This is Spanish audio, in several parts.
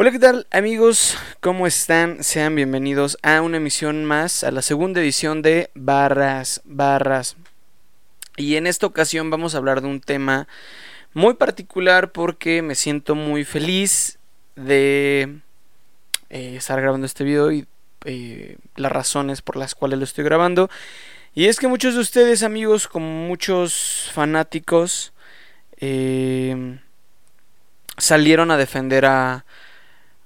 Hola, ¿qué tal amigos? ¿Cómo están? Sean bienvenidos a una emisión más, a la segunda edición de Barras, Barras. Y en esta ocasión vamos a hablar de un tema muy particular porque me siento muy feliz de eh, estar grabando este video y eh, las razones por las cuales lo estoy grabando. Y es que muchos de ustedes amigos, como muchos fanáticos, eh, salieron a defender a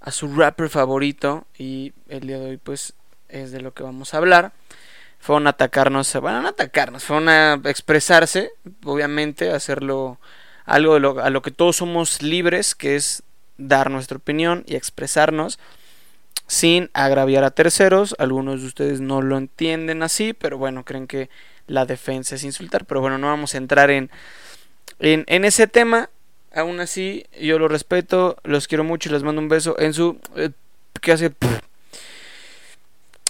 a su rapper favorito y el día de hoy pues es de lo que vamos a hablar. Fueron a atacarnos, bueno, no atacarnos, fueron a expresarse, obviamente, hacerlo algo a lo que todos somos libres, que es dar nuestra opinión y expresarnos sin agraviar a terceros. Algunos de ustedes no lo entienden así, pero bueno, creen que la defensa es insultar. Pero bueno, no vamos a entrar en, en, en ese tema. Aún así, yo lo respeto, los quiero mucho les mando un beso en su... Eh, ¿Qué hace?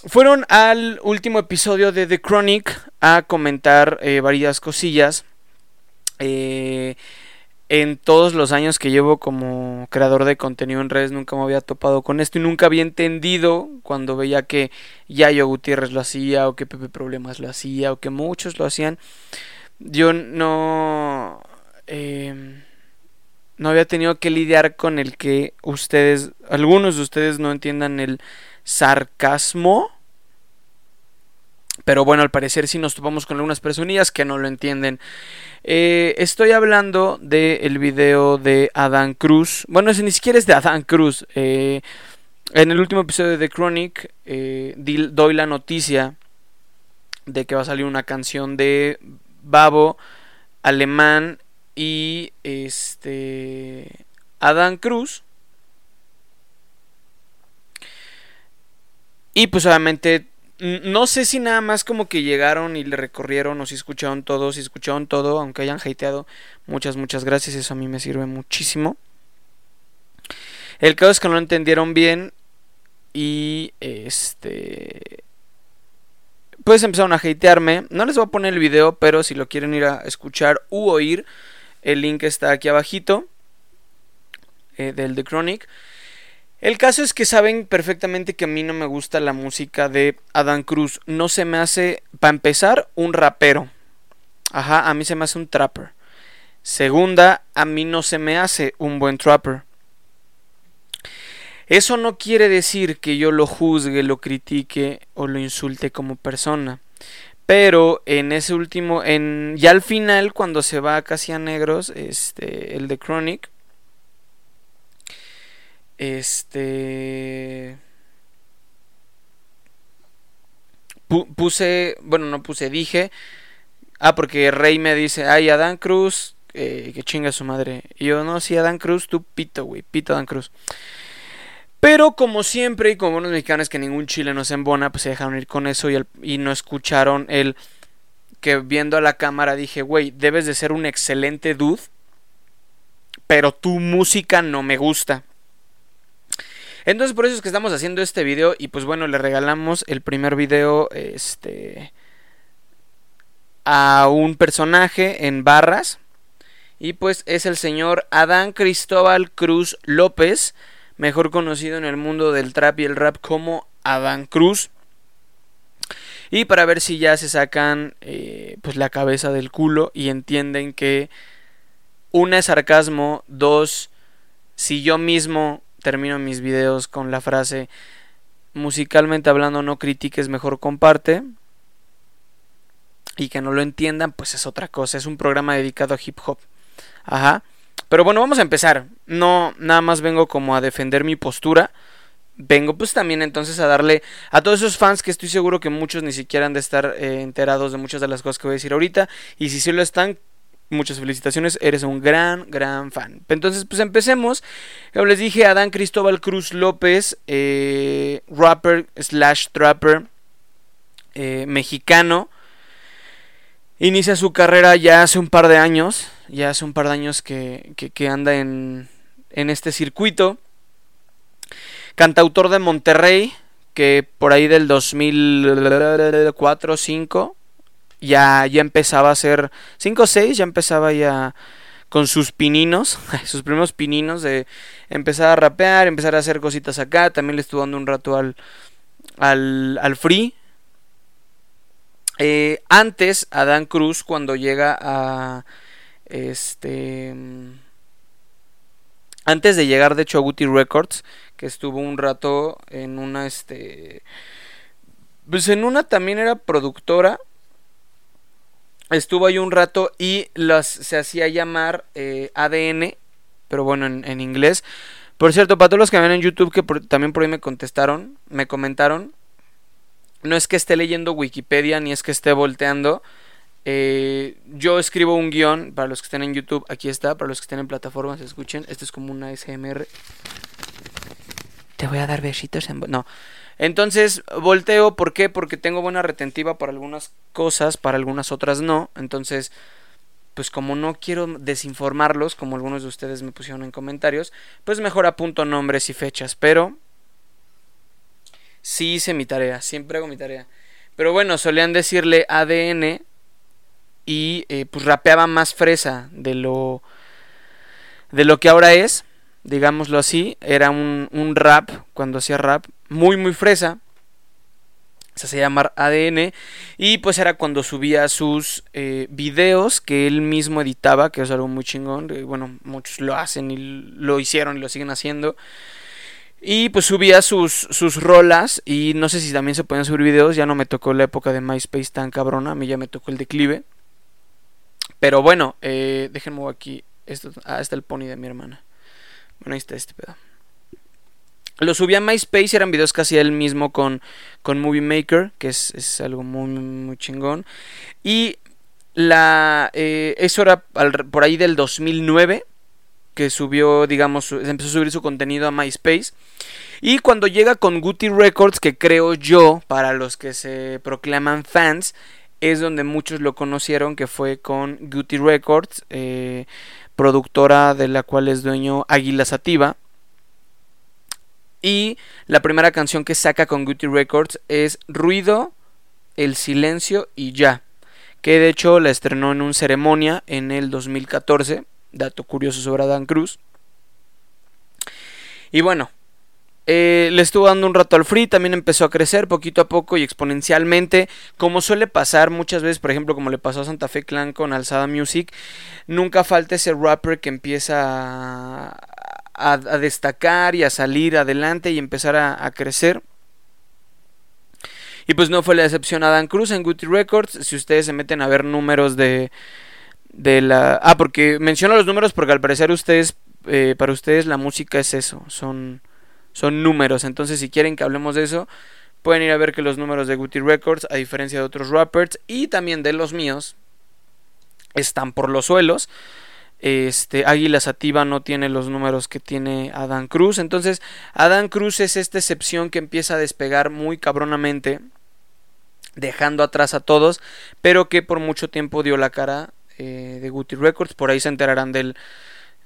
Fueron al último episodio de The Chronic a comentar eh, varias cosillas. Eh, en todos los años que llevo como creador de contenido en redes nunca me había topado con esto y nunca había entendido cuando veía que Yayo Gutiérrez lo hacía o que Pepe Problemas lo hacía o que muchos lo hacían. Yo no... Eh, no había tenido que lidiar con el que ustedes, algunos de ustedes no entiendan el sarcasmo. Pero bueno, al parecer sí nos topamos con algunas personillas que no lo entienden. Eh, estoy hablando del video de Adán Cruz. Bueno, ese ni siquiera es de Adán Cruz. Eh, en el último episodio de The Chronic eh, doy la noticia de que va a salir una canción de Babo alemán y este Adán Cruz. Y pues obviamente no sé si nada más como que llegaron y le recorrieron o si escucharon todo, si escucharon todo, aunque hayan hateado. Muchas, muchas gracias, eso a mí me sirve muchísimo. El caso es que no lo entendieron bien y este pues empezaron a hatearme. No les voy a poner el video, pero si lo quieren ir a escuchar u oír, el link está aquí abajito eh, del The Chronic. El caso es que saben perfectamente que a mí no me gusta la música de Adam Cruz. No se me hace, para empezar, un rapero. Ajá, a mí se me hace un trapper. Segunda, a mí no se me hace un buen trapper. Eso no quiere decir que yo lo juzgue, lo critique o lo insulte como persona. Pero en ese último, en ya al final, cuando se va casi a negros, este, el de Chronic, este, puse, bueno, no puse, dije, ah, porque Rey me dice, ay, Adán Cruz, eh, que chinga su madre. Y yo, no, sí, Adán Cruz, tú pito, güey, pito Adán Cruz. Pero como siempre y como unos mexicanos que ningún chile no se embona, pues se dejaron ir con eso y, no escucharon el que viendo a la cámara dije, güey, debes de ser un excelente dude, pero tu música no me gusta. Entonces por eso es que estamos haciendo este video y pues bueno, le regalamos el primer video este a un personaje en barras y pues es el señor Adán Cristóbal Cruz López mejor conocido en el mundo del trap y el rap como Adán Cruz. Y para ver si ya se sacan eh, pues la cabeza del culo y entienden que una es sarcasmo, dos, si yo mismo termino mis videos con la frase musicalmente hablando no critiques, mejor comparte. Y que no lo entiendan, pues es otra cosa, es un programa dedicado a hip hop. Ajá. Pero bueno, vamos a empezar. No, nada más vengo como a defender mi postura. Vengo pues también entonces a darle a todos esos fans que estoy seguro que muchos ni siquiera han de estar eh, enterados de muchas de las cosas que voy a decir ahorita. Y si sí lo están, muchas felicitaciones, eres un gran, gran fan. Entonces, pues empecemos. Como les dije, Adán Cristóbal Cruz López, eh, rapper slash trapper eh, mexicano. Inicia su carrera ya hace un par de años ya hace un par de años que, anda en, en este circuito. Cantautor de Monterrey, que por ahí del 2004 5 ya, ya empezaba a ser 5 o 6, ya empezaba ya con sus pininos, sus primeros pininos de empezar a rapear, empezar a hacer cositas acá. También le estuvo dando un rato al, al, al free. Eh, antes, Adán Cruz, cuando llega a. Este. Antes de llegar, de hecho, a Guti Records, que estuvo un rato en una. Este. Pues en una también era productora. Estuvo ahí un rato y las, se hacía llamar eh, ADN, pero bueno, en, inglés. Por cierto, para todos los que ven en YouTube, que también por ahí me contestaron, me comentaron, no es que esté leyendo Wikipedia ni es que esté volteando. Eh, yo escribo un guion para los que estén en YouTube. Aquí está, para los que estén en plataformas, escuchen. Esto es como una SMR. Te voy a dar besitos en. No. Entonces, volteo. ¿Por qué? Porque tengo buena retentiva para algunas cosas, para algunas otras no. Entonces, pues como no quiero desinformarlos, como algunos de ustedes me pusieron en comentarios, pues mejor apunto nombres y fechas. Pero sí hice mi tarea, siempre hago mi tarea. Pero bueno, solían decirle ADN y eh, pues rapeaba más fresa de lo de lo que ahora es, digámoslo así, era un, un rap, cuando hacía rap, muy muy fresa, se hacía llamar ADN y pues era cuando subía sus eh, videos que él mismo editaba, que es algo muy chingón, eh, bueno, muchos lo hacen y lo hicieron y lo siguen haciendo. Y pues subía sus, sus rolas. Y no sé si también se pueden subir videos, ya no me tocó la época de MySpace tan cabrona, a mí ya me tocó el declive. Pero bueno, eh, déjenme aquí, esto, ah, está el pony de mi hermana. Bueno, ahí está este pedo. Lo subía a MySpace, eran videos hacía él mismo con, con Movie Maker, que es, algo muy, muy chingón. Y la, eh, eso era por ahí del 2009 que subió, digamos, empezó a subir su contenido a MySpace. Y cuando llega con Guti Records, que creo yo, para los que se proclaman fans, es donde muchos lo conocieron, que fue con Guti Records, eh, productora de la cual es dueño Águila Sativa. Y la primera canción que saca con Guti Records es Ruido, El Silencio y Ya. Que de hecho la estrenó en un ceremonia en el 2014 Dato curioso sobre Adán Cruz. Y bueno, eh, le estuvo dando un rato al free, también empezó a crecer poquito a poco y exponencialmente, como suele pasar muchas veces, por ejemplo, como le pasó a Santa Fe Clan con Alzada Music, nunca falta ese rapper que empieza a, destacar y a salir adelante y empezar a, crecer. Y pues no fue la excepción a Dan Cruz en Guti Records, si ustedes se meten a ver números de, de la... Ah, porque menciono los números porque al parecer ustedes, eh, para ustedes la música es eso, son, son números. Entonces si quieren que hablemos de eso, pueden ir a ver que los números de Guti Records, a diferencia de otros rappers y también de los míos, están por los suelos. Este, Águila Sativa no tiene los números que tiene Adán Cruz. Entonces, Adán Cruz es esta excepción que empieza a despegar muy cabronamente, dejando atrás a todos, pero que por mucho tiempo dio la cara eh, de Guti Records. Por ahí se enterarán del,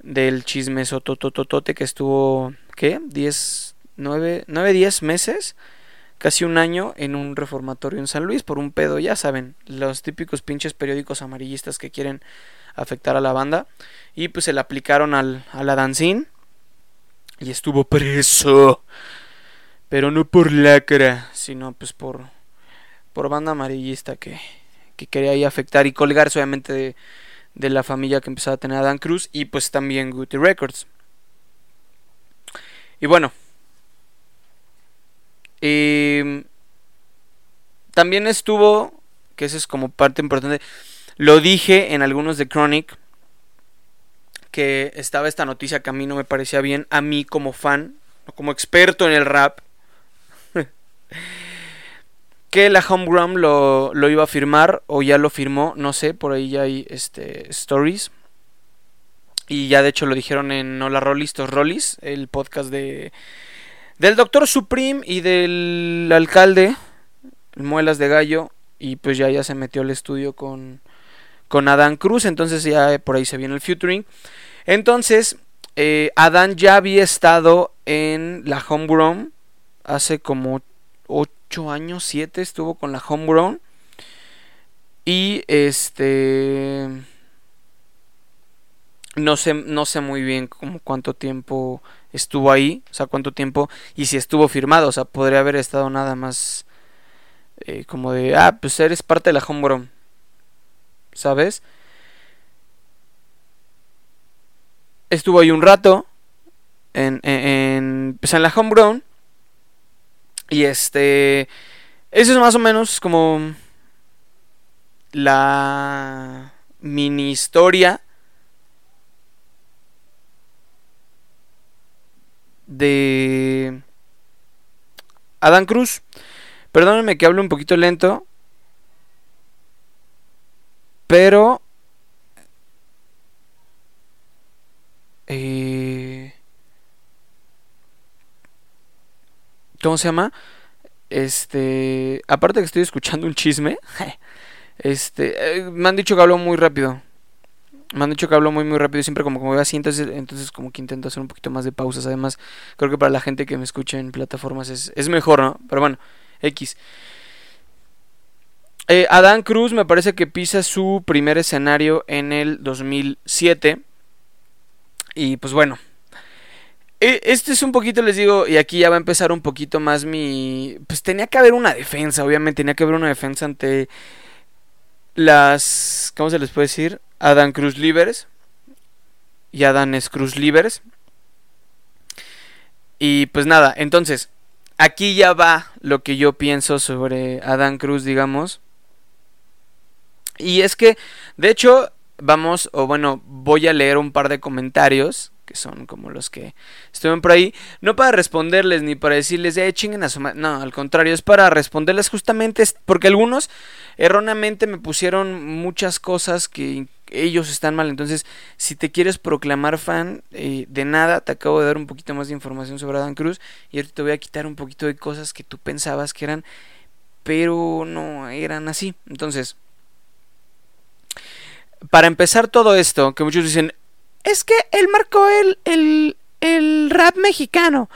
del chisme sotototote que estuvo, ¿qué? 10, 9, 9, 10 meses, casi un año en un reformatorio en San Luis por un pedo, ya saben, los típicos pinches periódicos amarillistas que quieren afectar a la banda. Y pues se le aplicaron al, a la dancín y estuvo preso. Pero no por lacra, sino pues por, por banda amarillista que, que quería ahí afectar y colgarse obviamente de, la familia que empezaba a tener Dan Cruz y pues también Guti Records. Y bueno, em, también estuvo, que eso es como parte importante, lo dije en algunos de Chronic, que estaba esta noticia que a mí no me parecía bien, a mí como fan, como experto en el rap. la Homegrown lo, lo iba a firmar o ya lo firmó, no sé, por ahí ya hay este, stories. Y ya de hecho lo dijeron en Hola Rollistos Rollis, el podcast de del Doctor Supreme y del alcalde Muelas de Gallo y pues ya ya se metió al estudio con con Adán Cruz, entonces ya por ahí se viene el featuring. Entonces, eh, Adán ya había estado en la Homegrown hace como 8 años, 7 estuvo con la Homegrown. Y este. No sé, no sé muy bien cuánto tiempo estuvo ahí, o sea, cuánto tiempo y si estuvo firmado, o sea, podría haber estado nada más eh, como de, ah, pues eres parte de la homegrown, ¿sabes? Estuvo ahí un rato en, en, pues en la homegrown y este, eso es más o menos como la mini historia de Adán Cruz. Perdónenme que hablo un poquito lento. Pero... Eh, ¿Cómo se llama? Este... Aparte que estoy escuchando un chisme. Este... Eh, me han dicho que hablo muy rápido. Me han dicho que hablo muy muy rápido siempre como que voy así, entonces, entonces como que intento hacer un poquito más de pausas. Además, creo que para la gente que me escucha en plataformas es, es mejor, ¿no? Pero bueno, X. Eh, Adán Cruz me parece que pisa su primer escenario en el 2007. Y pues bueno. E, este es un poquito, les digo, y aquí ya va a empezar un poquito más mi... Pues tenía que haber una defensa, obviamente, tenía que haber una defensa ante las... ¿Cómo se les puede decir? Adán Cruz Livers y Adán Cruz Livers. Y pues nada, entonces, aquí ya va lo que yo pienso sobre Adán Cruz, digamos. Y es que, de hecho, vamos, o bueno, voy a leer un par de comentarios que son como los que estuvieron por ahí, no para responderles ni para decirles, eh, chinguen a su No, al contrario, es para responderles justamente porque algunos erróneamente me pusieron muchas cosas que ellos están mal. Entonces, si te quieres proclamar fan eh, de nada, te acabo de dar un poquito más de información sobre Adán Cruz y ahorita te voy a quitar un poquito de cosas que tú pensabas que eran, pero no eran así. Entonces, para empezar todo esto, que muchos dicen, es que él marcó el, el, el rap mexicano.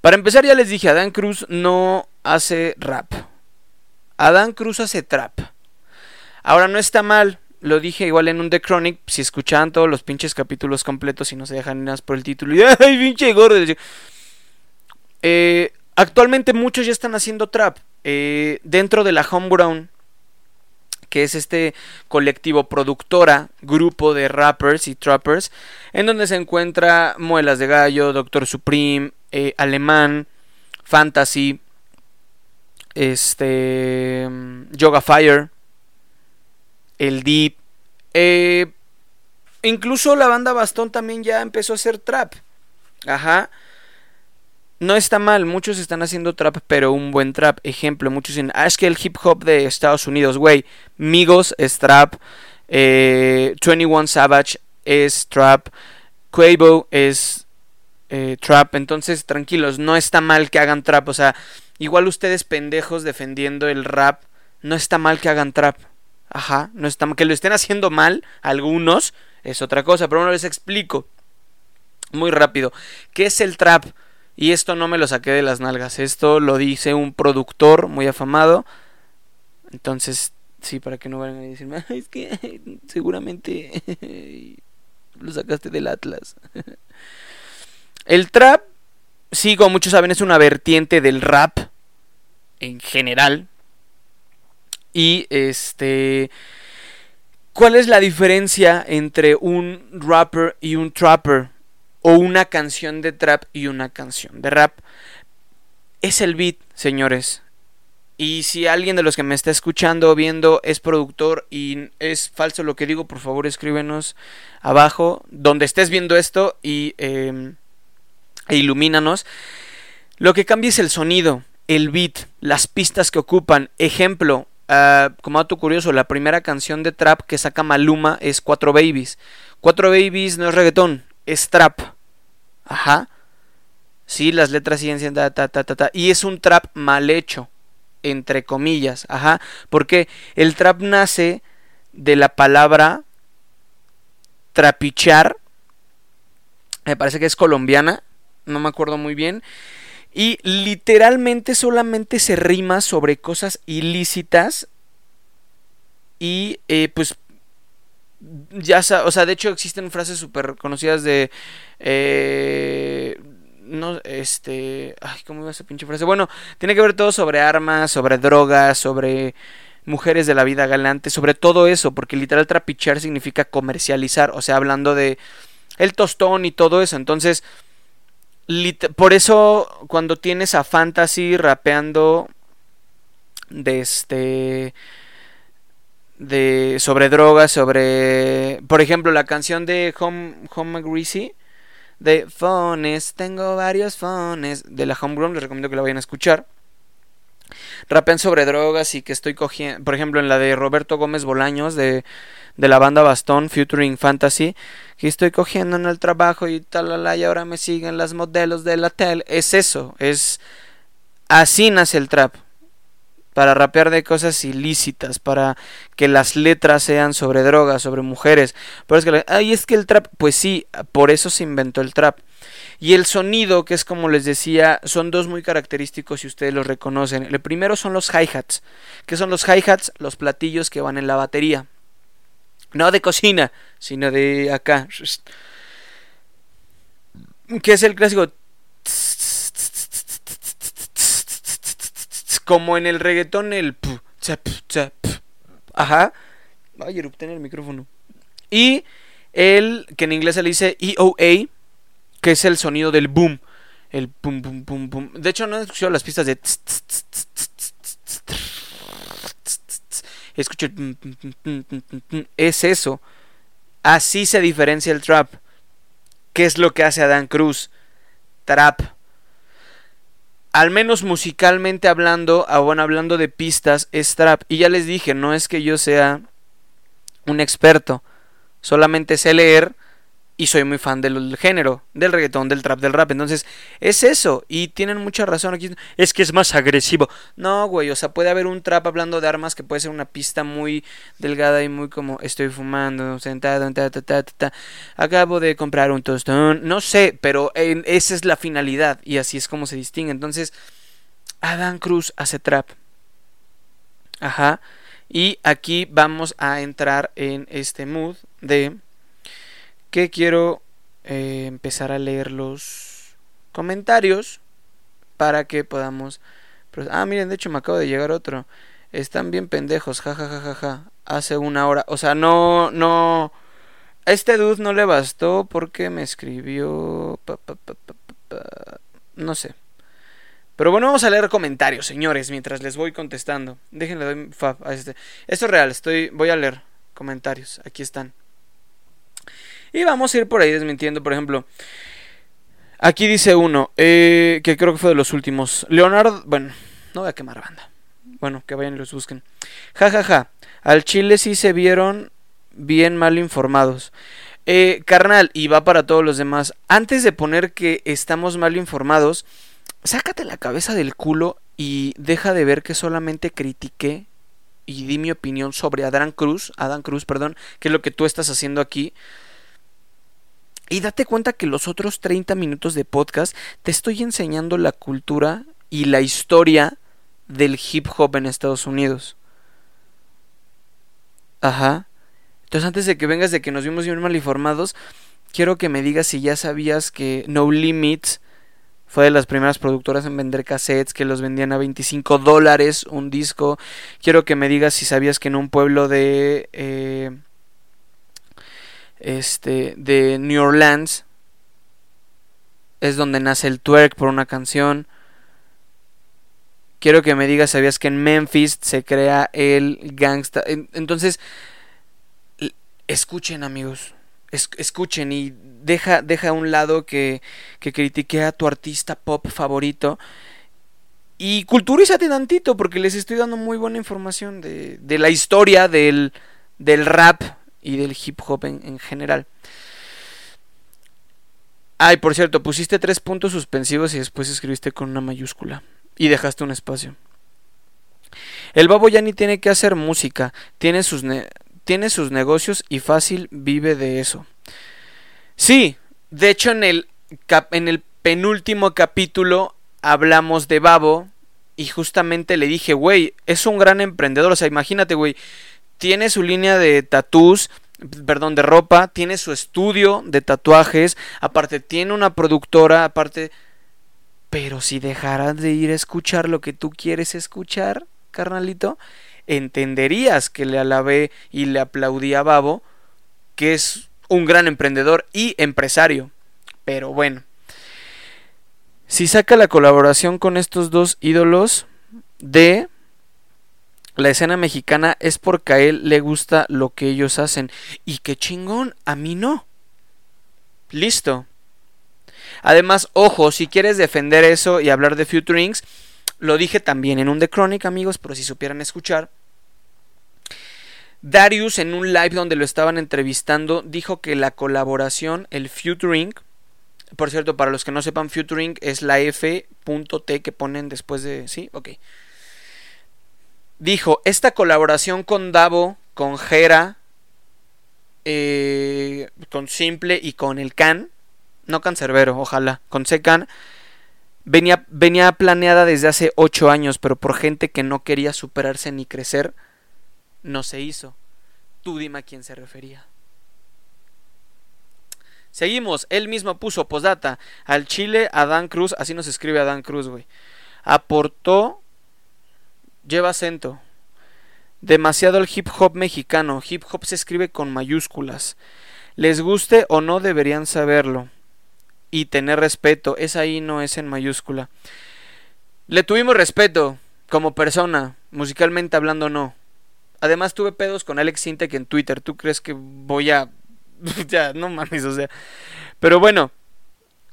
Para empezar, ya les dije, Adán Cruz no hace rap. Adán Cruz hace trap. Ahora no está mal, lo dije igual en un The Chronic, si escuchaban todos los pinches capítulos completos y no se dejan ni por el título. Y, ¡Ay, pinche gordo! Eh, actualmente muchos ya están haciendo trap. Eh, dentro de la Homegrown, que es este colectivo productora, grupo de rappers y trappers, en donde se encuentra Muelas de Gallo, Doctor Supreme, eh, Alemán, Fantasy, este, Yoga Fire, el Deep. Eh, incluso la banda Bastón también ya empezó a hacer trap. Ajá. No está mal, muchos están haciendo trap, pero un buen trap. Ejemplo, muchos dicen, ah, es que el hip hop de Estados Unidos, güey. Migos es trap. Eh, 21 Savage es trap. Quavo es eh, trap. Entonces, tranquilos, no está mal que hagan trap. O sea, igual ustedes pendejos defendiendo el rap, no está mal que hagan trap. Ajá, no está que lo estén haciendo mal algunos es otra cosa, pero no les explico muy rápido qué es el trap y esto no me lo saqué de las nalgas, esto lo dice un productor muy afamado. Entonces, sí, para que no vayan a decirme, es que seguramente lo sacaste del Atlas. el trap, sí, como muchos saben, es una vertiente del rap en general, y este... ¿Cuál es la diferencia entre un rapper y un trapper? O una canción de trap y una canción de rap. Es el beat, señores. Y si alguien de los que me está escuchando o viendo es productor y es falso lo que digo, por favor escríbenos abajo donde estés viendo esto y eh, e ilumínanos. Lo que cambia es el sonido, el beat, las pistas que ocupan. Ejemplo, Ah, como dato curioso, la primera canción de trap que saca Maluma es Cuatro Babies. Cuatro Babies no es reggaetón, es trap. Ajá. Sí, las letras siguen siendo ta, ta, ta, ta, Y es un trap mal hecho, entre comillas. Ajá. Porque el trap nace de la palabra trapichar. Me parece que es colombiana. No me acuerdo muy bien. Y literalmente solamente se rima sobre cosas ilícitas. Y eh, pues ya o sea, de hecho existen frases súper conocidas de... Eh, no, este... Ay, ¿cómo iba esa pinche frase? Bueno, tiene que ver todo sobre armas, sobre drogas, sobre mujeres de la vida galante, sobre todo eso, porque literal trapichear significa comercializar, o sea, hablando de el tostón y todo eso, entonces... Por eso cuando tienes a Fantasy rapeando de este de sobre drogas, sobre por ejemplo la canción de Home Home Greasy de Fones, tengo varios fones de la Homegrown, les recomiendo que la vayan a escuchar. Rapean sobre drogas y que estoy cogiendo, por ejemplo, en la de Roberto Gómez Bolaños de, de la banda Bastón, Futuring Fantasy, que estoy cogiendo en el trabajo y tal, y ahora me siguen las modelos de la tele. Es eso, es así nace el trap para rapear de cosas ilícitas, para que las letras sean sobre drogas, sobre mujeres. Pero es que, ay, es que el trap, pues sí, por eso se inventó el trap. Y el sonido, que es como les decía, son dos muy característicos y ustedes los reconocen. El primero son los hi-hats. que son los hi-hats? Los platillos que van en la batería. No de cocina, sino de acá. Que es el clásico como en el reggaetón el ajá. Ay, erupté en el micrófono. Y el que en inglés se le dice EOA, que es el sonido del boom. El boom, boom, boom, boom. De hecho, no he escuchado las pistas de. Escucho. Es eso. Así se diferencia el trap. ¿Qué es lo que hace Adán Cruz? Trap al menos musicalmente hablando, ah, bueno, hablando de pistas, es trap. Y ya les dije, no es que yo sea un experto, solamente sé leer y soy muy fan del género, del reggaetón, del trap, del rap. Entonces, es eso. Y tienen mucha razón aquí. Es que es más agresivo. No, güey, o sea, puede haber un trap hablando de armas que puede ser una pista muy delgada y muy como estoy fumando, sentado, ta, ta, ta, ta, acabo de comprar un tostón. No sé, pero esa es la finalidad y así es como se distingue. Entonces, Adam Cruz hace trap. Ajá. Y aquí vamos a entrar en este mood de que quiero eh, empezar a leer los comentarios para que podamos... Ah, miren, de hecho me acabo de llegar otro. Están bien pendejos, jajajajaja. Hace una hora. O sea, no, no... A este dude no le bastó porque me escribió... no sé. Pero bueno, vamos a leer comentarios, señores, mientras les voy contestando. Déjenle doy fab a este. Esto es real, estoy voy a leer comentarios. Aquí están. Y vamos a ir por ahí desmintiendo, por ejemplo. Aquí dice uno, eh, que creo que fue de los últimos. Leonardo, bueno, no voy a quemar banda. Bueno, que vayan y los busquen. Ja, ja, ja. Al Chile sí se vieron bien mal informados. Eh, carnal, y va para todos los demás. Antes de poner que estamos mal informados, sácate la cabeza del culo y deja de ver que solamente critiqué y di mi opinión sobre Adán Cruz, Adán Cruz, perdón, que es lo que tú estás haciendo aquí. Y date cuenta que los otros 30 minutos de podcast te estoy enseñando la cultura y la historia del hip hop en Estados Unidos. Ajá. Entonces antes de que vengas de que nos vimos bien mal informados, quiero que me digas si ya sabías que No Limits fue de las primeras productoras en vender cassettes que los vendían a 25 dólares un disco. Quiero que me digas si sabías que en un pueblo de... Eh, este, de New Orleans. Es donde nace el twerk por una canción. Quiero que me digas, ¿sabías que en Memphis se crea el gangsta? Entonces, escuchen amigos, escuchen y deja, deja a un lado que, que critique a tu artista pop favorito. Y culturízate tantito porque les estoy dando muy buena información de, de la historia del, del rap y del hip hop en, general. Ay, por cierto, pusiste tres puntos suspensivos y después escribiste con una mayúscula y dejaste un espacio. El babo ya ni tiene que hacer música, tiene sus, tiene sus negocios y fácil vive de eso. Sí, de hecho en el, en el penúltimo capítulo hablamos de Babo y justamente le dije, güey, es un gran emprendedor, o sea, imagínate, güey, tiene su línea de tatús, perdón, de ropa, tiene su estudio de tatuajes, aparte tiene una productora, aparte... Pero si dejaras de ir a escuchar lo que tú quieres escuchar, carnalito, entenderías que le alabé y le aplaudí a Babo, que es un gran emprendedor y empresario. Pero bueno, si saca la colaboración con estos dos ídolos de la escena mexicana es porque a él le gusta lo que ellos hacen. Y qué chingón, a mí no. Listo. Además, ojo, si quieres defender eso y hablar de Futurings, lo dije también en un The Chronic, amigos, pero si supieran escuchar. Darius en un live donde lo estaban entrevistando dijo que la colaboración, el Futuring, por cierto, para los que no sepan, Futuring es la F.T que ponen después de... ¿Sí? Ok dijo, esta colaboración con Davo, con Jera, eh, con Simple y con el Can, no Cancerbero, ojalá, con Secan, venía, venía planeada desde hace ocho años, pero por gente que no quería superarse ni crecer, no se hizo. Tú dime a quién se refería. Seguimos, él mismo puso postdata al Chile Adán Cruz, así nos escribe Adán Cruz, güey. Aportó lleva acento. Demasiado el hip hop mexicano. Hip hop se escribe con mayúsculas. Les guste o no deberían saberlo. Y tener respeto. Es ahí, no es en mayúscula. Le tuvimos respeto como persona. Musicalmente hablando, no. Además tuve pedos con Alex Sintek en Twitter. ¿Tú crees que voy a... ya, no mames, o sea. Pero bueno.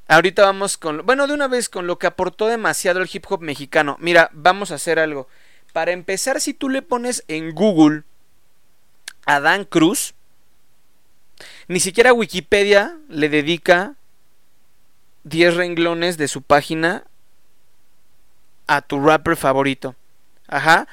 Ahorita vamos con... Bueno, de una vez con lo que aportó demasiado el hip hop mexicano. Mira, vamos a hacer algo. Para empezar, si tú le pones en Google Adán Cruz, ni siquiera Wikipedia le dedica 10 renglones de su página a tu rapper favorito. Ajá.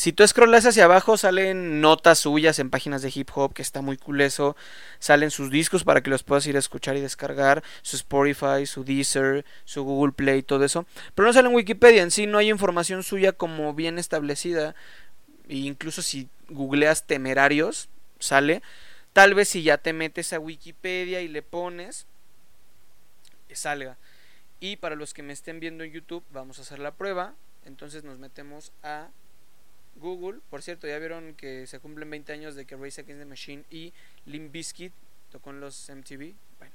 Si tú scrollas hacia abajo, salen notas suyas en páginas de hip hop, que está muy cool eso. Salen sus discos para que los puedas ir a escuchar y descargar. Su Spotify, su Deezer, su Google Play, todo eso. Pero no sale en Wikipedia, en sí no hay información suya como bien establecida. E incluso si googleas temerarios, sale. Tal vez si ya te metes a Wikipedia y le pones, salga. Y para los que me estén viendo en YouTube, vamos a hacer la prueba. Entonces nos metemos a Google. Por cierto, ya vieron que se cumplen 20 años de que Race Against the Machine y Limp Bizkit tocó en los MTV. Bueno.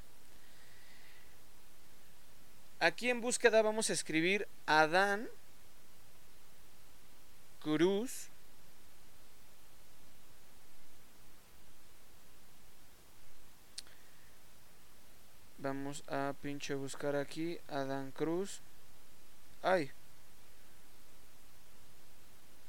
Aquí en búsqueda vamos a escribir Adán Cruz. Vamos a pinche buscar aquí Adán Cruz. Ay,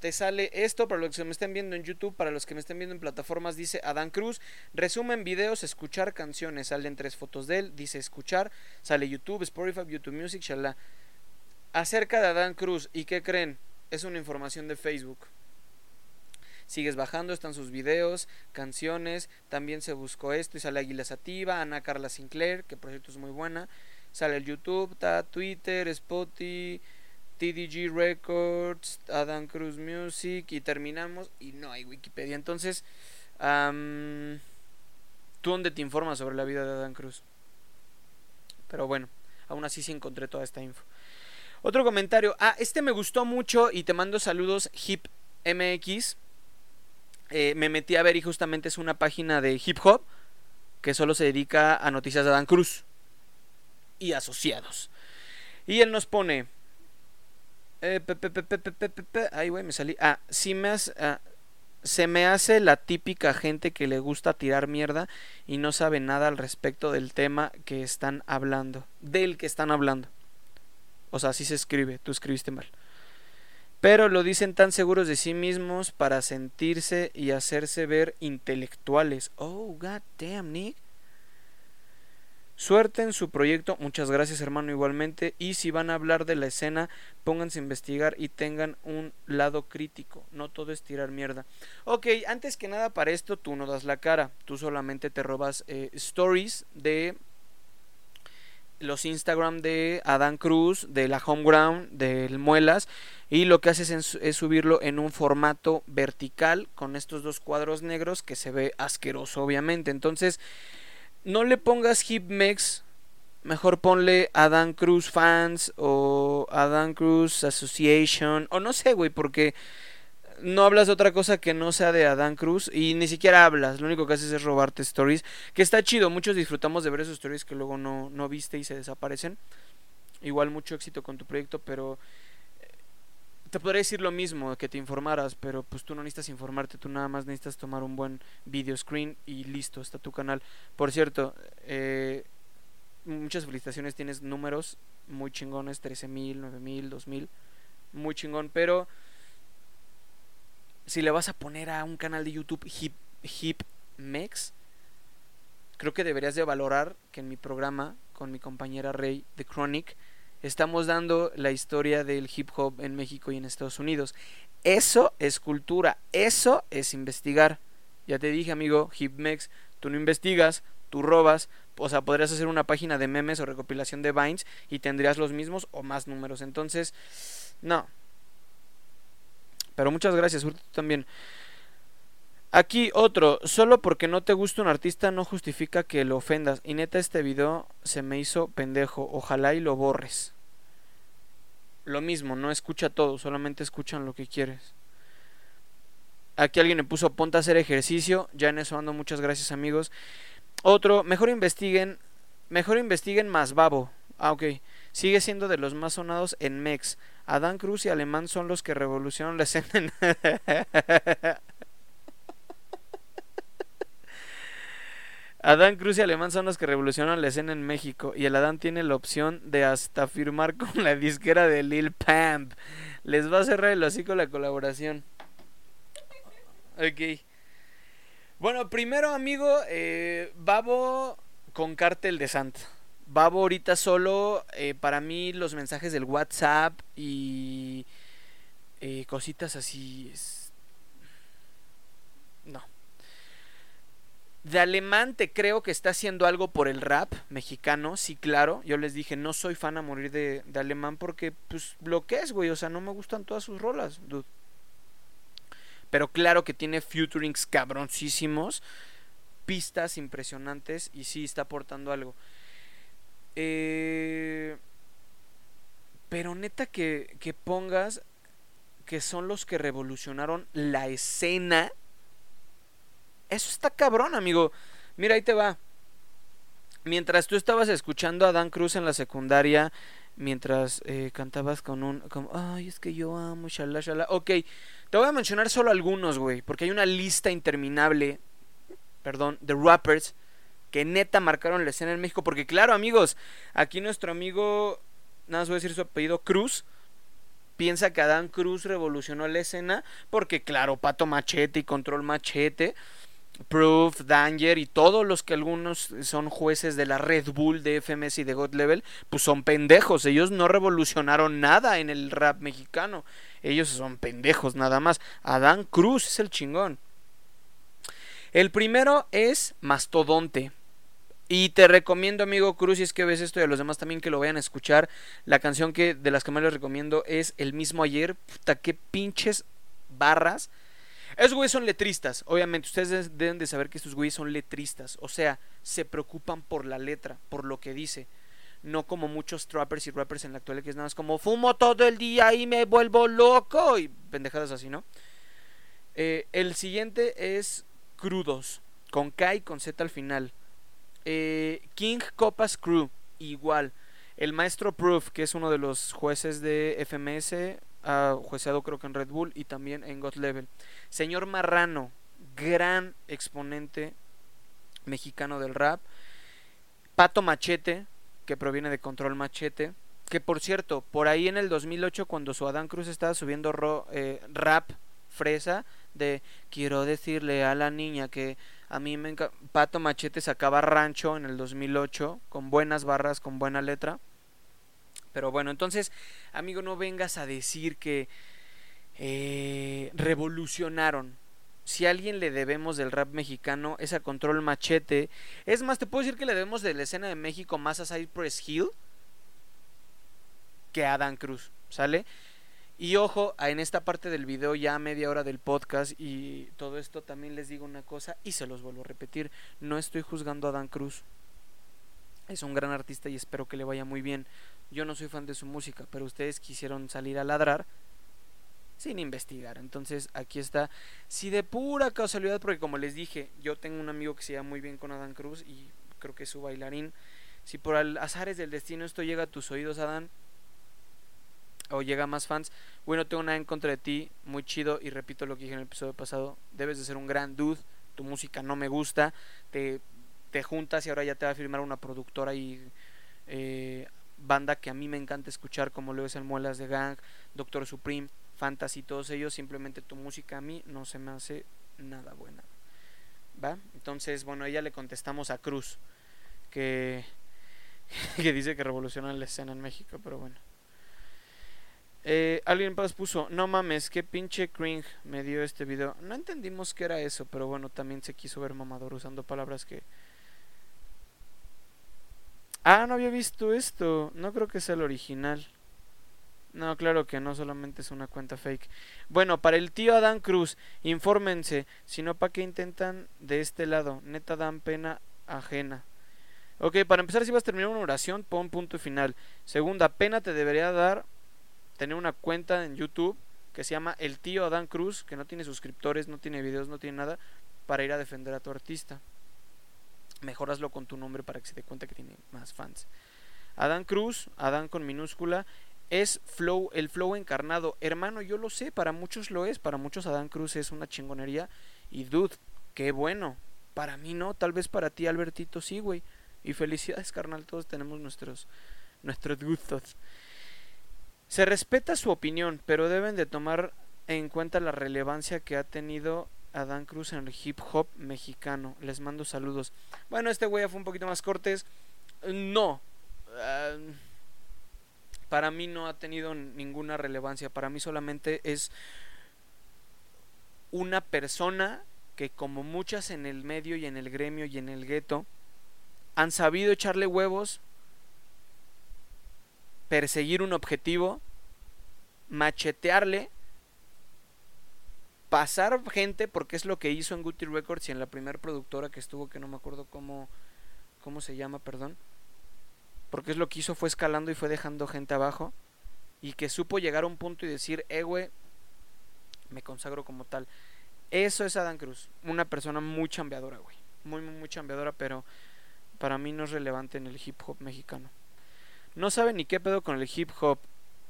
te sale esto para los que me estén viendo en YouTube, para los que me estén viendo en plataformas, dice Adán Cruz, resumen videos, escuchar canciones, salen tres fotos de él, dice escuchar, sale YouTube, Spotify, YouTube Music, shalá. Acerca de Adán Cruz, ¿y qué creen? Es una información de Facebook. Sigues bajando, están sus videos, canciones, también se buscó esto y sale Águila Sativa, Ana Carla Sinclair, que por cierto es muy buena, sale el YouTube, Twitter, Spotify, TDG Records, Adam Cruz Music y terminamos y no hay Wikipedia. Entonces, ¿tú dónde te informas sobre la vida de Adam Cruz? Pero bueno, aún así sí encontré toda esta info. Otro comentario. Ah, este me gustó mucho y te mando saludos Hip MX. Eh, me metí a ver y justamente es una página de hip hop que solo se dedica a noticias de Adam Cruz y asociados. Y él nos pone, eh, Ay, güey, me salí. Ah, sí me hace, ah, se me hace la típica gente que le gusta tirar mierda y no sabe nada al respecto del tema que están hablando. Del que están hablando. O sea, así se escribe. Tú escribiste mal. Pero lo dicen tan seguros de sí mismos para sentirse y hacerse ver intelectuales. Oh, god damn, Nick. Suerte en su proyecto, muchas gracias hermano igualmente. Y si van a hablar de la escena, pónganse a investigar y tengan un lado crítico. No todo es tirar mierda. Ok, antes que nada para esto tú no das la cara. Tú solamente te robas eh, stories de los Instagram de Adán Cruz, de la Homeground, del Muelas, y lo que haces es, subirlo en un formato vertical con estos dos cuadros negros que se ve asqueroso, obviamente. Entonces, no le pongas Hipmex, mejor ponle Adán Cruz Fans o Adán Cruz Association, o no sé, güey, porque no hablas de otra cosa que no sea de Adán Cruz y ni siquiera hablas, lo único que haces es robarte stories, que está chido, muchos disfrutamos de ver esos stories que luego no, no viste y se desaparecen. Igual mucho éxito con tu proyecto, pero te podría decir lo mismo, que te informaras, pero pues tú no necesitas informarte, tú nada más necesitas tomar un buen video screen y listo, está tu canal. Por cierto, eh, muchas felicitaciones, tienes números muy chingones, 13.000, 9.000, 2.000, muy chingón, pero si le vas a poner a un canal de YouTube Hip, Hip Mex, creo que deberías de valorar que en mi programa con mi compañera Rey de Chronic estamos dando la historia del hip hop en México y en Estados Unidos. Eso es cultura, eso es investigar. Ya te dije, amigo, Hipmex, tú no investigas, tú robas, o sea, podrías hacer una página de memes o recopilación de Vines y tendrías los mismos o más números. Entonces, no, pero muchas gracias, también. Aquí otro, solo porque no te gusta un artista no justifica que lo ofendas. Y neta este video se me hizo pendejo, ojalá y lo borres. Lo mismo, no escucha todo, solamente escuchan lo que quieres. Aquí alguien me puso ponte a hacer ejercicio, ya en eso ando, muchas gracias amigos. Otro, mejor investiguen, mejor investiguen más babo. Ah, ok. Sigue siendo de los más sonados en Mex. Adán Cruz y Alemán son los que revolucionaron la escena. Adán Cruz y Alemán son los que revolucionaron la escena en México y el Adán tiene la opción de hasta firmar con la disquera de Lil Pamp. Les va a cerrar el hocico la colaboración. Ok. Bueno, primero amigo, eh, Babo con Cártel de Santa. Babo ahorita solo, eh, para mí los mensajes del WhatsApp y eh, cositas así... No. De alemán te creo que está haciendo algo por el rap mexicano, sí, claro. Yo les dije, no soy fan a morir de, de alemán porque, pues, lo que es, güey. O sea, no me gustan todas sus rolas. Pero claro que tiene futurings cabroncísimos, pistas impresionantes y sí está aportando algo. Eh, pero neta que, que pongas que son los que revolucionaron la escena. Eso está cabrón, amigo. Mira, ahí te va. Mientras tú estabas escuchando a Dan Cruz en la secundaria, mientras eh, cantabas con un... Ay, es que yo amo, shala, shala. Ok, te voy a mencionar solo algunos, güey, porque hay una lista interminable, perdón, de rappers que neta marcaron la escena en México. Porque claro, amigos, aquí nuestro amigo, nada más voy a decir su apellido, Cruz, piensa que Adán Cruz revolucionó la escena. Porque claro, Pato Machete y Control Machete. Proof, Danger y todos los que algunos son jueces de la Red Bull de FMS y de God Level, pues son pendejos. Ellos no revolucionaron nada en el rap mexicano. Ellos son pendejos nada más. Adán Cruz es el chingón. El primero es Mastodonte. Y te recomiendo, amigo Cruz, si es que ves esto y a los demás también que lo vayan a escuchar. La canción que de las que más les recomiendo es El mismo ayer. Puta, qué pinches barras. Esos güeyes son letristas, obviamente. Ustedes deben de saber que estos güeyes son letristas. O sea, se preocupan por la letra, por lo que dice. No como muchos trappers y rappers en la actualidad que es nada más como fumo todo el día y me vuelvo loco. Y pendejadas así, ¿no? Eh, el siguiente es crudos, con K y con Z al final. Eh, King Copas Crew, igual. El maestro Proof, que es uno de los jueces de FMS, ha jueceado creo que en Red Bull y también en God Level. Señor Marrano, gran exponente mexicano del rap. Pato Machete, que proviene de Control Machete. Que por cierto, por ahí en el 2008, cuando su Adán Cruz estaba subiendo eh, rap fresa, de quiero decirle a la niña que a mí me Pato Machete sacaba Rancho en el 2008 con buenas barras, con buena letra. Pero bueno, entonces, amigo, no vengas a decir que eh, revolucionaron. si a alguien le debemos del rap mexicano es a Control Machete. Es más, te puedo decir que le debemos de la escena de México más a Cypress Hill que a Dan Cruz, ¿sale? Y ojo, en esta parte del video, ya media hora del podcast y todo esto, también les digo una cosa y se los vuelvo a repetir. No estoy juzgando a Dan Cruz. Es un gran artista y espero que le vaya muy bien. Yo no soy fan de su música, pero ustedes quisieron salir a ladrar sin investigar. Entonces aquí está. Si de pura casualidad, porque como les dije, yo tengo un amigo que se llama muy bien con Adán Cruz y creo que es su bailarín. Si por azares del destino esto llega a tus oídos, Adán, o llega más fans, bueno, tengo nada en contra de ti, muy chido, y repito lo que dije en el episodio pasado, debes de ser un gran dude, tu música no me gusta, te, te juntas y ahora ya te va a firmar una productora y eh, banda que a mí me encanta escuchar, como lo es el Muelas de Gang, Doctor Supreme, Fantasy, todos ellos, simplemente tu música a mí no se me hace nada buena. ¿Va? Entonces, bueno, ella le contestamos a Cruz, que, que dice que revoluciona la escena en México, pero bueno. Eh, alguien más puso, no mames, qué pinche cringe me dio este video. No entendimos qué era eso, pero bueno, también se quiso ver mamador usando palabras que... Ah, no había visto esto. No creo que sea el original. No, claro que no, solamente es una cuenta fake. Bueno, para el tío Adán Cruz, infórmense, si no, ¿para qué intentan de este lado? Neta dan pena ajena. Ok, para empezar, si vas a terminar una oración, pon punto final. Segunda, pena te debería dar tener una cuenta en YouTube que se llama El tío Adán Cruz, que no tiene suscriptores, no tiene videos, no tiene nada, para ir a defender a tu artista. Mejoraslo con tu nombre para que se dé cuenta que tiene más fans. Adán Cruz, Adán con minúscula, es flow, el flow encarnado. Hermano, yo lo sé, para muchos lo es, para muchos Adán Cruz es una chingonería. Y dude, qué bueno. Para mí no, tal vez para ti, Albertito, sí, güey. Y felicidades, carnal, todos tenemos nuestros, nuestros gustos. Se respeta su opinión, pero deben de tomar en cuenta la relevancia que ha tenido Adán Cruz en el hip hop mexicano. Les mando saludos. Bueno, este güey fue un poquito más cortés. No. Ah, para mí no ha tenido ninguna relevancia. Para mí solamente es una persona que como muchas en el medio y en el gremio y en el gueto han sabido echarle huevos, perseguir un objetivo, machetearle, pasar gente, porque es lo que hizo en Guti Records y en la primera productora que estuvo, que no me acuerdo cómo, cómo se llama, perdón porque es lo que hizo fue escalando y fue dejando gente abajo y que supo llegar a un punto y decir, eh, güey, me consagro como tal. Eso es Adán Cruz, una persona muy chambeadora, güey. Muy, muy, muy chambeadora, pero para mí no es relevante en el hip hop mexicano. No sabe ni qué pedo con el hip hop.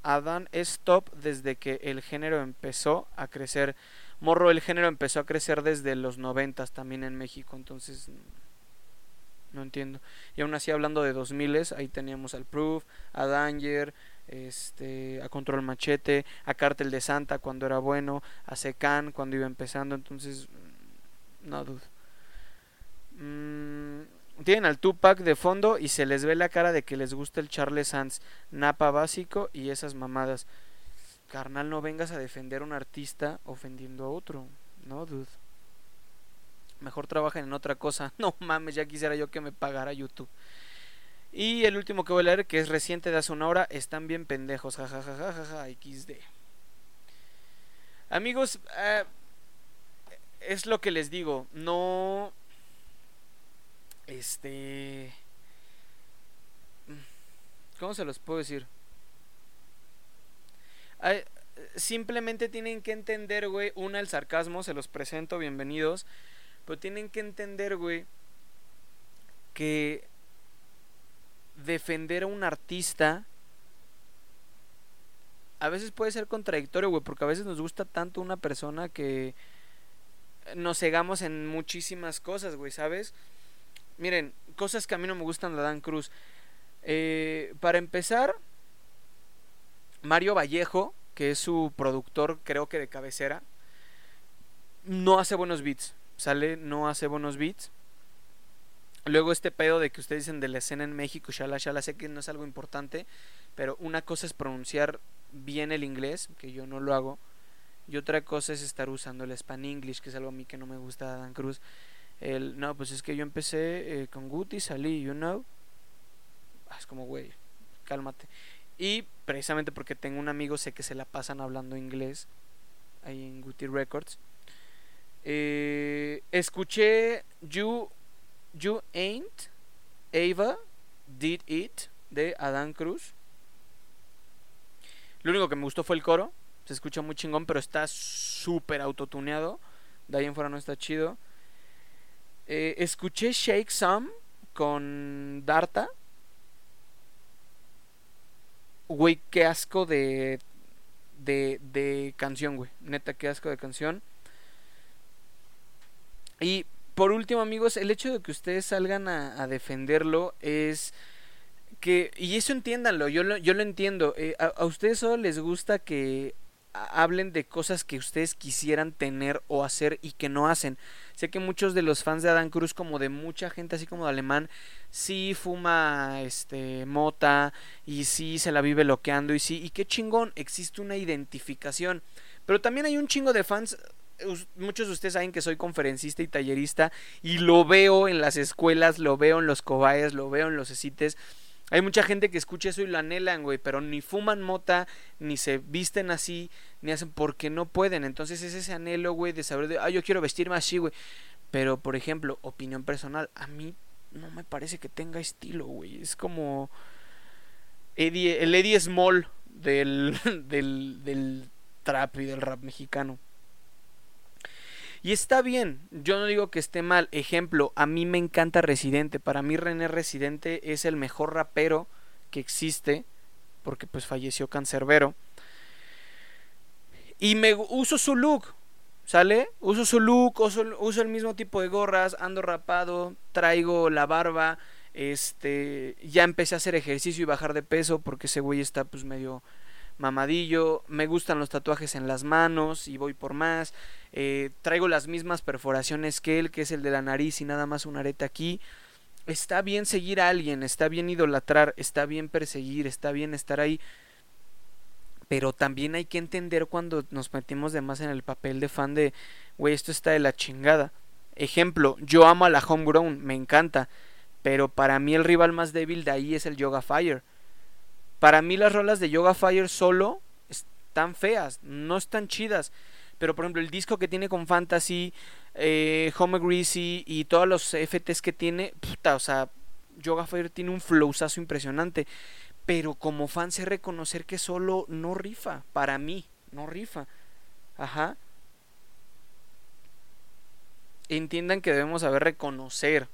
Adán es top desde que el género empezó a crecer. Morro, el género empezó a crecer desde los noventas también en México, entonces no entiendo. Y aún así hablando de 2000 ahí teníamos al Proof, a Danger, este, a Control Machete, a Cartel de Santa cuando era bueno, a Secan cuando iba empezando, entonces mm, no dudo. Mm, tienen al Tupac de fondo y se les ve la cara de que les gusta el Charles Sands, Napa básico y esas mamadas. Carnal, no vengas a defender a un artista ofendiendo a otro. No, dude. Mejor trabajen en otra cosa. No mames, ya quisiera yo que me pagara YouTube. Y el último que voy a leer, que es reciente de hace una hora, están bien pendejos. Jajajajaja, XD. Amigos, eh, es lo que les digo. No. Este. ¿Cómo se los puedo decir? Simplemente tienen que entender, güey. Una, el sarcasmo, se los presento, bienvenidos. Pero tienen que entender, güey, que defender a un artista a veces puede ser contradictorio, güey, porque a veces nos gusta tanto una persona que nos cegamos en muchísimas cosas, güey, ¿sabes? Miren, cosas que a mí no me gustan de Dan Cruz. Eh, para empezar, Mario Vallejo, que es su productor, creo que de cabecera, no hace buenos beats sale, no hace buenos beats. Luego este pedo de que ustedes dicen de la escena en México, shala, shala, sé que no es algo importante, pero una cosa es pronunciar bien el inglés, que yo no lo hago, Y otra cosa es estar usando el Span English, que es algo a mí que no me gusta Adán Cruz. El, no, pues es que yo empecé eh, con Guti, salí, you know. Ah, es como, güey, cálmate. Y precisamente porque tengo un amigo, sé que se la pasan hablando inglés ahí en Guti Records. Eh, escuché You, you Ain't Ava Did It de Adán Cruz. Lo único que me gustó fue el coro. Se escucha muy chingón, pero está súper autotuneado. De ahí en fuera no está chido. Eh, escuché Shake Some con Darta. Güey, qué asco de, de, de canción, güey. Neta, qué asco de canción. Y por último, amigos, el hecho de que ustedes salgan a, defenderlo es que, y eso entiéndanlo, yo lo, yo lo entiendo, eh, a, ustedes solo les gusta que hablen de cosas que ustedes quisieran tener o hacer y que no hacen. Sé que muchos de los fans de Adán Cruz, como de mucha gente así como de alemán, sí fuma este mota y sí se la vive loqueando y sí, y qué chingón, existe una identificación. Pero también hay un chingo de fans muchos de ustedes saben que soy conferencista y tallerista y lo veo en las escuelas, lo veo en los cobayas, lo veo en los esites. Hay mucha gente que escucha eso y lo anhelan, güey, pero ni fuman mota, ni se visten así, ni hacen porque no pueden. Entonces es ese anhelo, güey, de saber de, ah, yo quiero vestirme así, güey. Pero, por ejemplo, opinión personal, a mí no me parece que tenga estilo, güey. Es como Eddie, el Eddie Small del, del, del trap y del rap mexicano. Y está bien, yo no digo que esté mal. Ejemplo, a mí me encanta Residente. Para mí René Residente es el mejor rapero que existe. Porque pues falleció cancerbero. Y me uso su look. ¿Sale? Uso su look, uso, uso el mismo tipo de gorras, ando rapado, traigo la barba. Este, ya empecé a hacer ejercicio y bajar de peso porque ese güey está pues medio mamadillo, me gustan los tatuajes en las manos y voy por más, eh, traigo las mismas perforaciones que él, que es el de la nariz y nada más un arete aquí. Está bien seguir a alguien, está bien idolatrar, está bien perseguir, está bien estar ahí. Pero también hay que entender cuando nos metimos de más en el papel de fan de, güey, esto está de la chingada. Ejemplo, yo amo a la Homegrown, me encanta. Pero para mí el rival más débil de ahí es el Yoga Fire. Para mí las rolas de Yoga Fire solo están feas, no están chidas. Pero por ejemplo el disco que tiene con Fantasy, eh, Home Greasy y todos los FTs que tiene, puta, o sea, Yoga Fire tiene un flowzazo impresionante. Pero como fan sé reconocer que solo no rifa. Para mí, no rifa. Ajá. Entiendan que debemos saber reconocer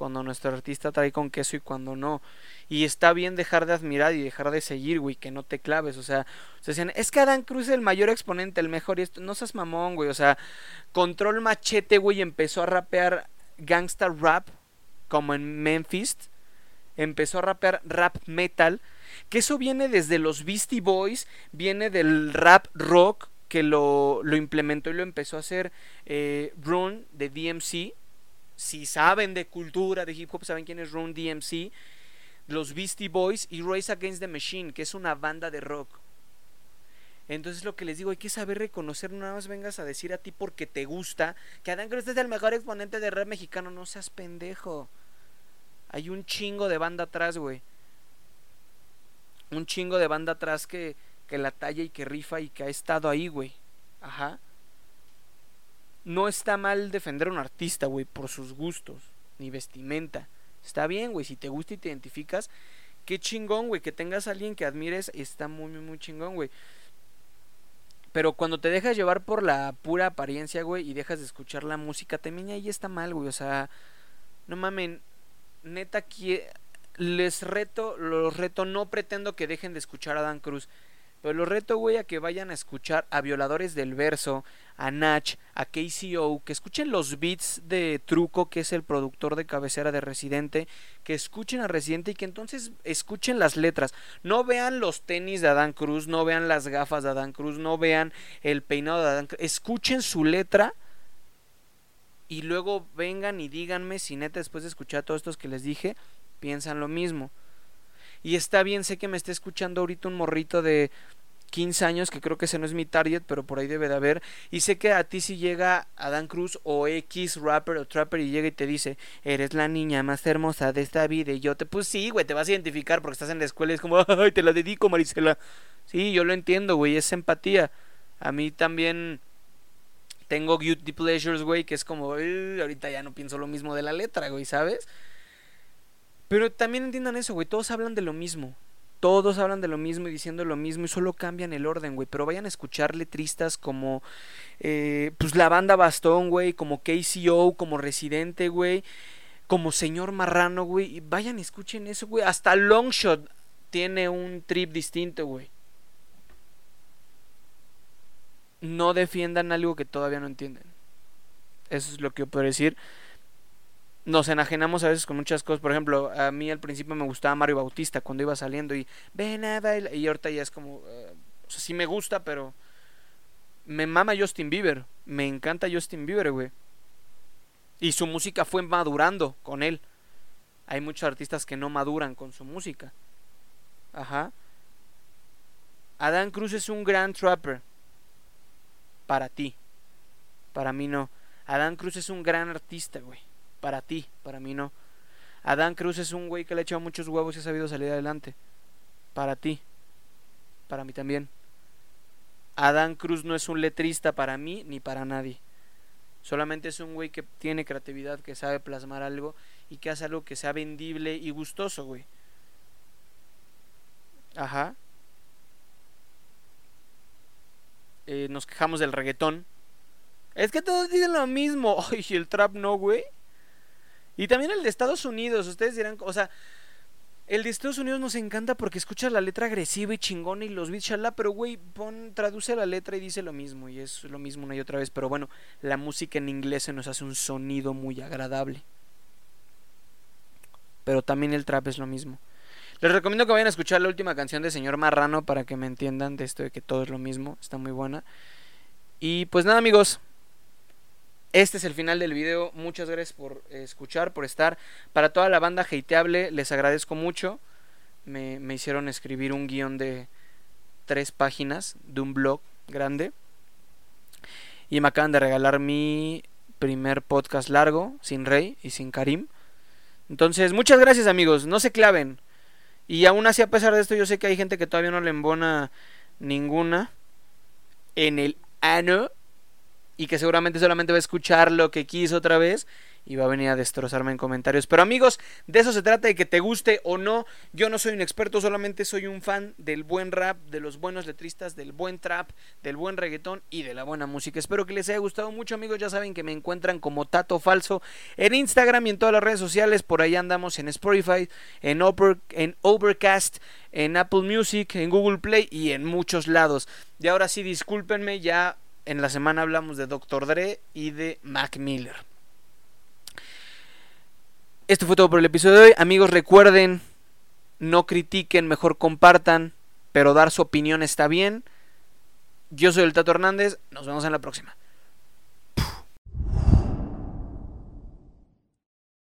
cuando nuestro artista trae con queso y cuando no. Y está bien dejar de admirar y dejar de seguir, güey, que no te claves. O sea, se decían, es que Adán Cruz es el mayor exponente, el mejor. Y esto, no seas mamón, güey. O sea, Control Machete, güey, empezó a rapear gangsta rap, como en Memphis. Empezó a rapear rap metal. Que eso viene desde los Beastie Boys, viene del rap rock, que lo, lo implementó y lo empezó a hacer eh, de DMC si saben de cultura de hip hop, saben quién es Run DMC, los Beastie Boys y Race Against the Machine, que es una banda de rock. Entonces lo que les digo, hay que saber reconocer, no nada más vengas a decir a ti porque te gusta, que Adán Cruz es el mejor exponente de rap mexicano, no seas pendejo. Hay un chingo de banda atrás, güey. Un chingo de banda atrás que, que la talla y que rifa y que ha estado ahí, güey. Ajá no está mal defender a un artista, güey, por sus gustos, ni vestimenta. Está bien, güey, si te gusta y te identificas, qué chingón, güey, que tengas a alguien que admires, está muy, muy, muy chingón, güey. Pero cuando te dejas llevar por la pura apariencia, güey, y dejas de escuchar la música, también ahí está mal, güey. O sea, no mamen, neta, les reto, los reto, no pretendo que dejen de escuchar a Dan Cruz. Pero los reto, güey, a que vayan a escuchar a Violadores del Verso, a Natch, a KCO, que escuchen los beats de Truco, que es el productor de cabecera de Residente, que escuchen a Residente y que entonces escuchen las letras. No vean los tenis de Adán Cruz, no vean las gafas de Adán Cruz, no vean el peinado de Adán Cruz. Escuchen su letra y luego vengan y díganme si neta después de escuchar todos estos que les dije, piensan lo mismo. Y está bien, sé que me está escuchando ahorita un morrito de 15 años, que creo que ese no es mi target, pero por ahí debe de haber. Y sé que a ti si llega Adán Cruz o X rapper o trapper y llega y te dice, eres la niña más hermosa de esta vida. Y yo te, pues sí, güey, te vas a identificar porque estás en la escuela y es como, ay, te la dedico, Marisela. Sí, yo lo entiendo, güey, es empatía. A mí también tengo guilty pleasures, güey, que es como, ahorita ya no pienso lo mismo de la letra, güey, ¿sabes? Pero también entiendan eso, güey, todos hablan de lo mismo. Todos hablan de lo mismo y diciendo lo mismo y solo cambian el orden, güey. Pero vayan a escuchar letristas como, eh, pues la banda Bastón, güey, como KCO, como Residente, güey, como Señor Marrano, güey. Y vayan escuchen eso, güey. Hasta Longshot tiene un trip distinto, güey. No defiendan algo que todavía no entienden. Eso es lo que yo puedo decir nos enajenamos a veces con muchas cosas. Por ejemplo, a mí al principio me gustaba Mario Bautista cuando iba saliendo y ven a bailar. Y ahorita ya es como, uh, o sea, sí me gusta, pero me mama Justin Bieber. Me encanta Justin Bieber, güey. Y su música fue madurando con él. Hay muchos artistas que no maduran con su música. Ajá. Adán Cruz es un gran trapper. Para ti. Para mí no. Adán Cruz es un gran artista, güey para ti, para mí no. Adán Cruz es un güey que le ha echado muchos huevos y ha sabido salir adelante. Para ti. Para mí también. Adán Cruz no es un letrista para mí ni para nadie. Solamente es un güey que tiene creatividad, que sabe plasmar algo y que hace algo que sea vendible y gustoso, güey. Ajá. Eh, nos quejamos del reggaetón. Es que todos dicen lo mismo. Ay, el trap no, güey. Y también el de Estados Unidos, ustedes dirán, o sea, el de Estados Unidos nos encanta porque escucha la letra agresiva y chingona y los beats, shala, pero güey, pon, traduce la letra y dice lo mismo, y es lo mismo una y otra vez, pero bueno, la música en inglés se nos hace un sonido muy agradable. Pero también el trap es lo mismo. Les recomiendo que vayan a escuchar la última canción de Señor Marrano para que me entiendan de esto de que todo es lo mismo, está muy buena. Y pues nada amigos, este es el final del video. Muchas gracias por escuchar, por estar. Para toda la banda hateable, les agradezco mucho. Me, me hicieron escribir un guion de tres páginas de un blog grande. Y me acaban de regalar mi primer podcast largo, sin Rey y sin Karim. Entonces, muchas gracias amigos, no se claven. Y aún así, a pesar de esto, yo sé que hay gente que todavía no le embona ninguna en el ano y que seguramente solamente va a escuchar lo que quiso otra vez y va a venir a destrozarme en comentarios. Pero amigos, de eso se trata, de que te guste o no. Yo no soy un experto, solamente soy un fan del buen rap, de los buenos letristas, del buen trap, del buen reggaetón y de la buena música. Espero que les haya gustado mucho, amigos. Ya saben que me encuentran como Tato Falso en Instagram y en todas las redes sociales. Por ahí andamos en Spotify, en, en Overcast, en Apple Music, en Google Play y en muchos lados. Y ahora sí, discúlpenme, ya en la semana hablamos de Dr. Dre y de Mac Miller. Esto fue todo por el episodio de hoy. Amigos, recuerden, no critiquen, mejor compartan, pero dar su opinión está bien. Yo soy el Tato Hernández, nos vemos en la próxima.